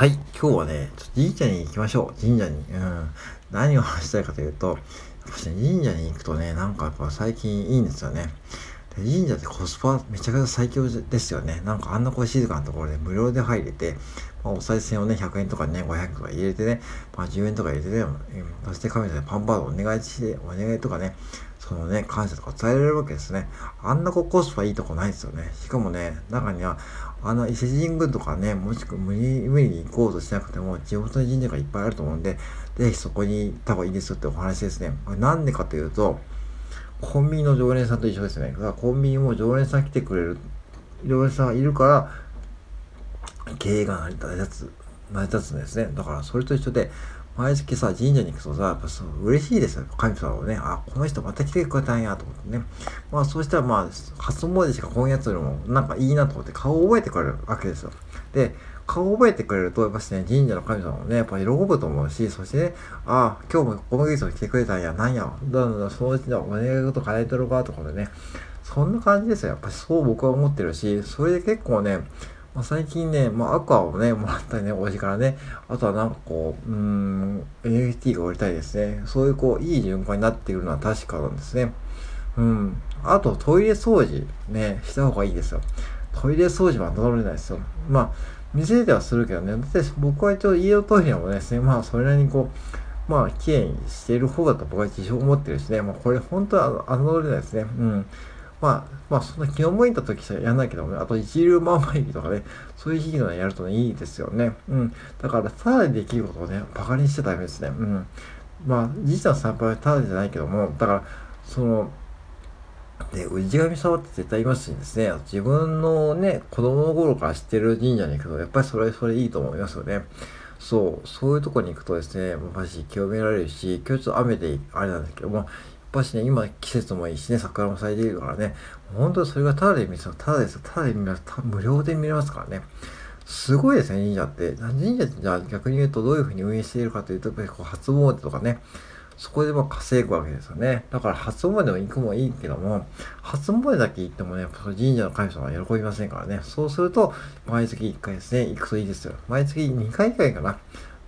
はい、今日はね、ちょっと神社に行きましょう。神社に。うん。何を話したいかというと、やっぱしね、神社に行くとね、なんかやっぱ最近いいんですよね。で神社ってコスパめちゃくちゃ最強ですよね。なんかあんなこう静かなところで無料で入れて、まあ、お賽銭をね、100円とかね、500円とか入れてね、まあ10円とか入れてね、そして神様にパンパードお願いして、お願いとかね、そのね、感謝とか伝えられるわけですね。あんなこうコスパいいとこないですよね。しかもね、中には、あの伊勢神宮とかね、もしくは無理無理に行こうとしなくても、地元の神社がいっぱいあると思うんで、ぜひそこに行った方がいいですよってお話ですね。なんでかというと、コンビニの常連さんと一緒ですね。だからコンビニも常連さん来てくれる、常連さんがいるから、経営が成り立つ、成り立つんですね。だからそれと一緒で、毎月さ、神社に行くとさ、やっぱそう嬉しいですよ。神様をね、あ、この人また来てくれたんやと思ってね。まあそうしたらまあ、初詣しかこういうやつよりも、なんかいいなと思って顔を覚えてくれるわけですよ。で、顔を覚えてくれると、やっぱしね、神社の神様もね、やっぱ喜ぶと思うし、そしてね、あ、今日もこのゲスト来てくれたんや、なんや、だんだんそのうちのお願い事叶えてるかとかでね、そんな感じですよ。やっぱりそう僕は思ってるし、それで結構ね、まあ、最近ね、まあ、アクアをね、もらったりね、おじからね、あとはなんかこう、うん、NFT が売りたいですね。そういうこう、いい循環になっているのは確かなんですね。うん。あと、トイレ掃除、ね、した方がいいですよ。トイレ掃除は戻れないですよ。まあ、店ではするけどね、だって僕は一応家のトイレもですね、まあ、それなりにこう、まあ、綺麗にしている方だと僕は自信を持ってるしね、まあ、これ本当は侮れないですね。うん。まあ、まあ、そんな気の向いた時しかやらないけどもね、あと一流万枚日とかね、そういう日のやるとね、いいですよね。うん。だから、ただでできることをね、馬鹿にしちゃダメですね。うん。まあ、実は参拝はただじゃないけども、だから、その、で、氏神様って絶対いますしですね、自分のね、子供の頃から知ってる神社に行くと、やっぱりそれ、それいいと思いますよね。そう、そういうとこに行くとですね、まし清められるし、今日ちょっと雨であれなんですけども、っぱしね、今季節もいいしね、桜も咲いているからね、本当にそれがただで見ますただですよ、ただで見ます、無料で見れますからね。すごいですね、神社って。神社ってじゃあ逆に言うとどういうふうに運営しているかというと、やっぱり初詣とかね、そこでま稼ぐわけですよね。だから初詣も行くもいいけども、初詣だけ行ってもね、神社の神様は喜びませんからね。そうすると、毎月1回ですね、行くといいですよ。毎月2回くらいかな。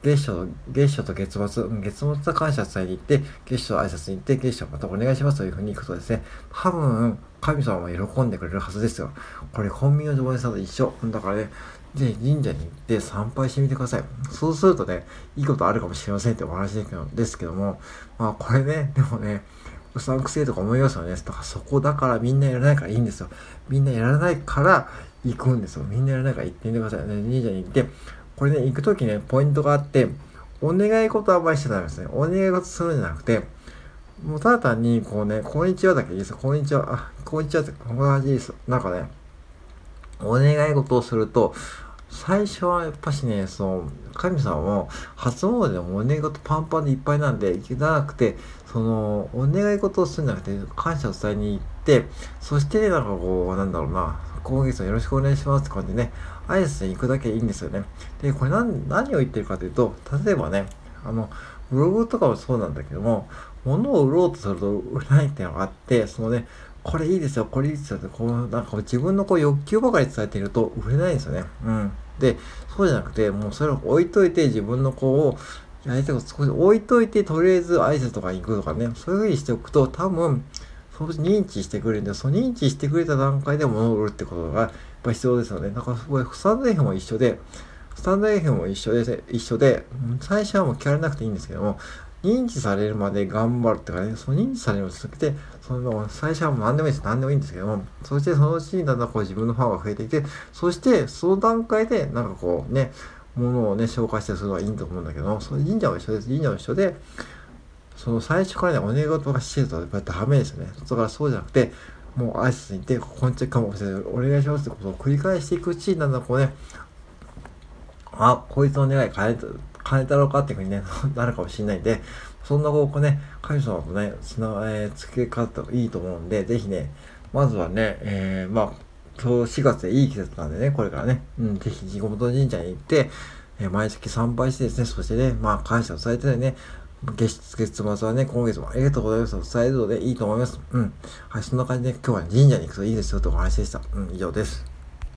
月初、月初と月末、月末と感謝伝えに行って、月初挨拶に行って、月初またお願いしますというふうに行くとですね、多分、神様も喜んでくれるはずですよ。これ、コンビニの常連さんと一緒。だからね、ぜひ神社に行って参拝してみてください。そうするとね、いいことあるかもしれませんってお話ですけども、まあこれね、でもね、うさんくせえとか思いますよね。だかそこだからみんなやらないからいいんですよ。みんなやらないから行くんですよ。みんなやらないから行ってみてください。ね、神社に行って、これね、行くときね、ポイントがあって、お願い事はあんまりしちゃダメですね。お願い事するんじゃなくて、もうただ単に、こうね、こんにちはだけいいです。こんにちは、あ、こんにちはって、こんな感じです。なんかね、お願い事をすると、最初はやっぱしね、その、神様も初詣でもお願い事パンパンでいっぱいなんで、じゃなくて、その、お願い事をするんじゃなくて、感謝を伝えに行って、そして、なんかこう、なんだろうな、今月はよろしくお願いしますって感じでね、挨拶に行くだけいいんですよね。で、これ何、何を言ってるかというと、例えばね、あの、ブログとかもそうなんだけども、物を売ろうとすると売れないっていうのがあって、そのね、これいいですよ、これいいですよって、こう、なんか自分のこう欲求ばかり伝えていると売れないんですよね。うん。で、そうじゃなくて、もうそれを置いといて自分の子を、やりたいこと少し置いといて、とりあえず挨拶とか行くとかね、そういうふうにしておくと、多分、そう認知してくれるんで、その認知してくれた段階で物を売るってことがやっぱ必要ですよね。だから、これ、スタンド F も一緒で、スタンド F も一緒で、一緒で、最初はもう聞かれなくていいんですけども、認知されるまで頑張るってかね、その認知されるまで続けて、その、最初はもう何でもいいです。何でもいいんですけども、そしてそのうちにだんだんこう自分のファンが増えていて、そしてその段階で、なんかこうね、ものをね、紹介したりするのはいいと思うんだけども、その神社も一緒です。神社も一緒で、その最初からね、お願い事がしてるとやっぱりダメですよね。だからそうじゃなくて、もう挨拶に行って、こんちはかもしれない。お願いしますってことを繰り返していくうちに、なんだんこうね、あ、こいつの願い変えた、変えたろうかっていうふうにね、なるかもしれないんで、そんなこうね、神様とね、つな、えー、付け方いいと思うんで、ぜひね、まずはね、えー、まあ、そう4月でいい季節なんでね、これからね、うん、ぜひ地元神社に行って、えー、毎月参拝してですね、そしてね、まあ感謝をされてね、月月末はね、今月もありがとうございますと伝えるのでいいと思います。うん。はい、そんな感じで今日は神社に行くといいですよとお話でした。うん、以上です。